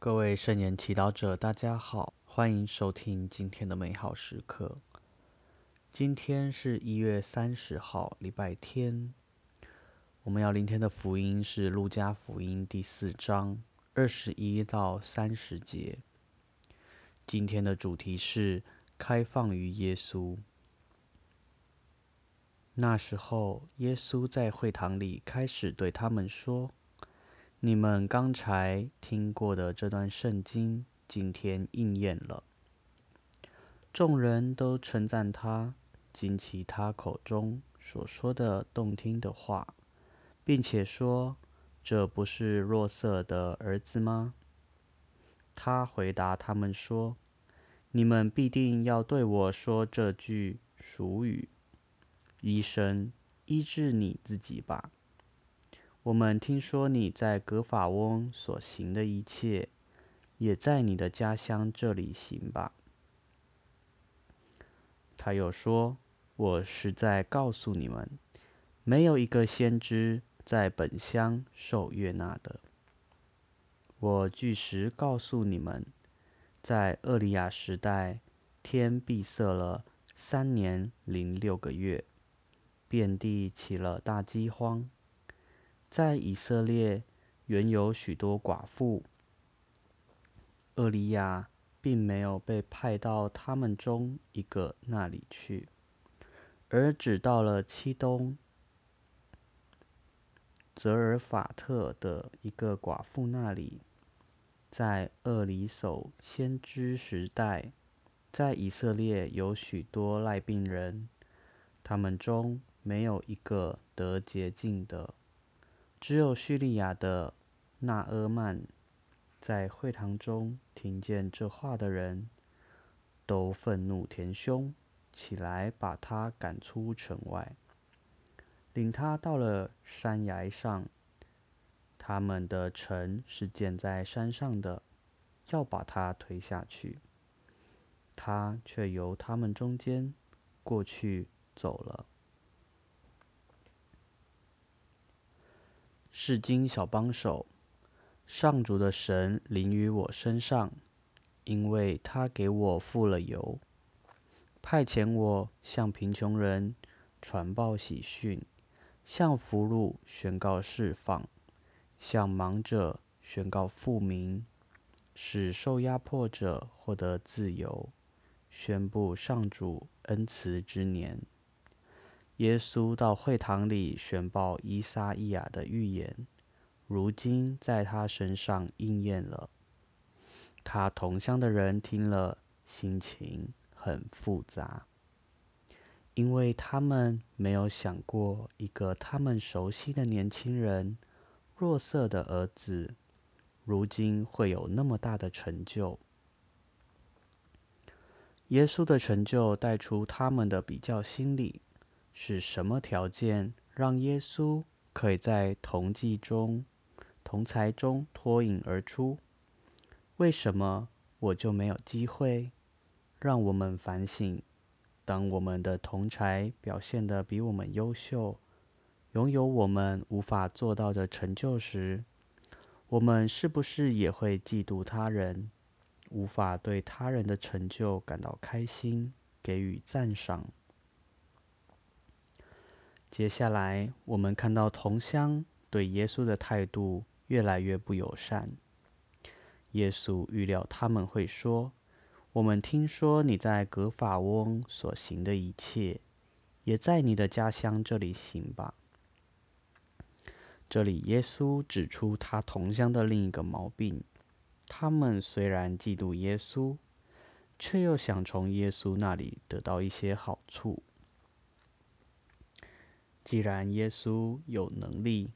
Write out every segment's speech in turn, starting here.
各位圣言祈祷者，大家好，欢迎收听今天的美好时刻。今天是一月三十号，礼拜天。我们要聆听的福音是《路加福音》第四章二十一到三十节。今天的主题是开放于耶稣。那时候，耶稣在会堂里开始对他们说。你们刚才听过的这段圣经，今天应验了。众人都称赞他，惊奇他口中所说的动听的话，并且说：“这不是若瑟的儿子吗？”他回答他们说：“你们必定要对我说这句俗语：‘医生，医治你自己吧。’”我们听说你在格法翁所行的一切，也在你的家乡这里行吧。他又说：“我实在告诉你们，没有一个先知在本乡受悦纳的。我据实告诉你们，在厄利亚时代，天闭塞了三年零六个月，遍地起了大饥荒。”在以色列原有许多寡妇，厄利亚并没有被派到他们中一个那里去，而只到了七东泽尔法特的一个寡妇那里。在厄里叟先知时代，在以色列有许多赖病人，他们中没有一个得洁净的。只有叙利亚的纳阿曼在会堂中听见这话的人，都愤怒填胸，起来把他赶出城外，领他到了山崖上。他们的城是建在山上的，要把他推下去，他却由他们中间过去走了。至今小帮手，上主的神临于我身上，因为他给我付了油，派遣我向贫穷人传报喜讯，向俘虏宣告释放，向盲者宣告复明，使受压迫者获得自由，宣布上主恩慈之年。耶稣到会堂里宣报伊撒伊亚的预言，如今在他身上应验了。他同乡的人听了，心情很复杂，因为他们没有想过一个他们熟悉的年轻人——若瑟的儿子，如今会有那么大的成就。耶稣的成就带出他们的比较心理。是什么条件让耶稣可以在同济中、同才中脱颖而出？为什么我就没有机会？让我们反省：当我们的同才表现得比我们优秀，拥有我们无法做到的成就时，我们是不是也会嫉妒他人，无法对他人的成就感到开心，给予赞赏？接下来，我们看到同乡对耶稣的态度越来越不友善。耶稣预料他们会说：“我们听说你在格法翁所行的一切，也在你的家乡这里行吧。”这里，耶稣指出他同乡的另一个毛病：他们虽然嫉妒耶稣，却又想从耶稣那里得到一些好处。既然耶稣有能力，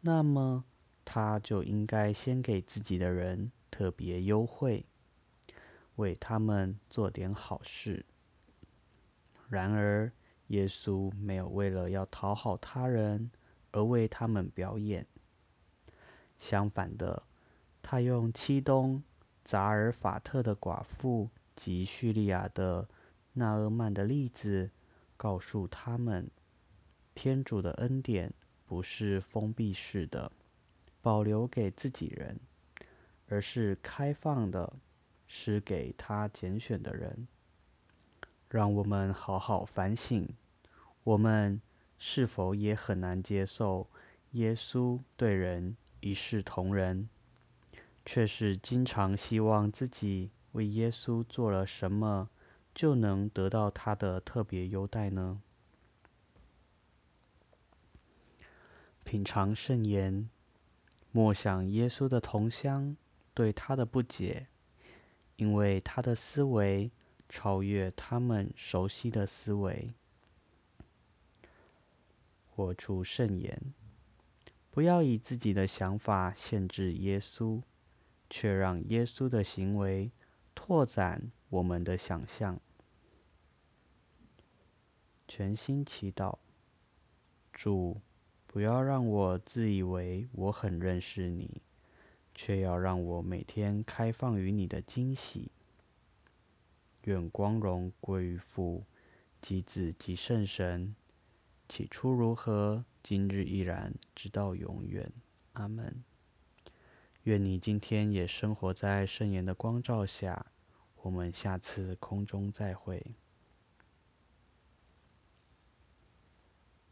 那么他就应该先给自己的人特别优惠，为他们做点好事。然而，耶稣没有为了要讨好他人而为他们表演。相反的，他用七东扎尔法特的寡妇及叙利亚的纳厄曼的例子，告诉他们。天主的恩典不是封闭式的，保留给自己人，而是开放的，是给他拣选的人。让我们好好反省，我们是否也很难接受耶稣对人一视同仁，却是经常希望自己为耶稣做了什么，就能得到他的特别优待呢？品尝圣言，默想耶稣的同乡对他的不解，因为他的思维。超越他们熟悉的思维，活出圣言。不要以自己的想法限制耶稣，却让耶稣的行为拓展我们的想象。全心祈祷，主，不要让我自以为我很认识你，却要让我每天开放于你的惊喜。愿光荣归于父、及子、及圣神。起初如何，今日依然，直到永远。阿门。愿你今天也生活在圣言的光照下。我们下次空中再会。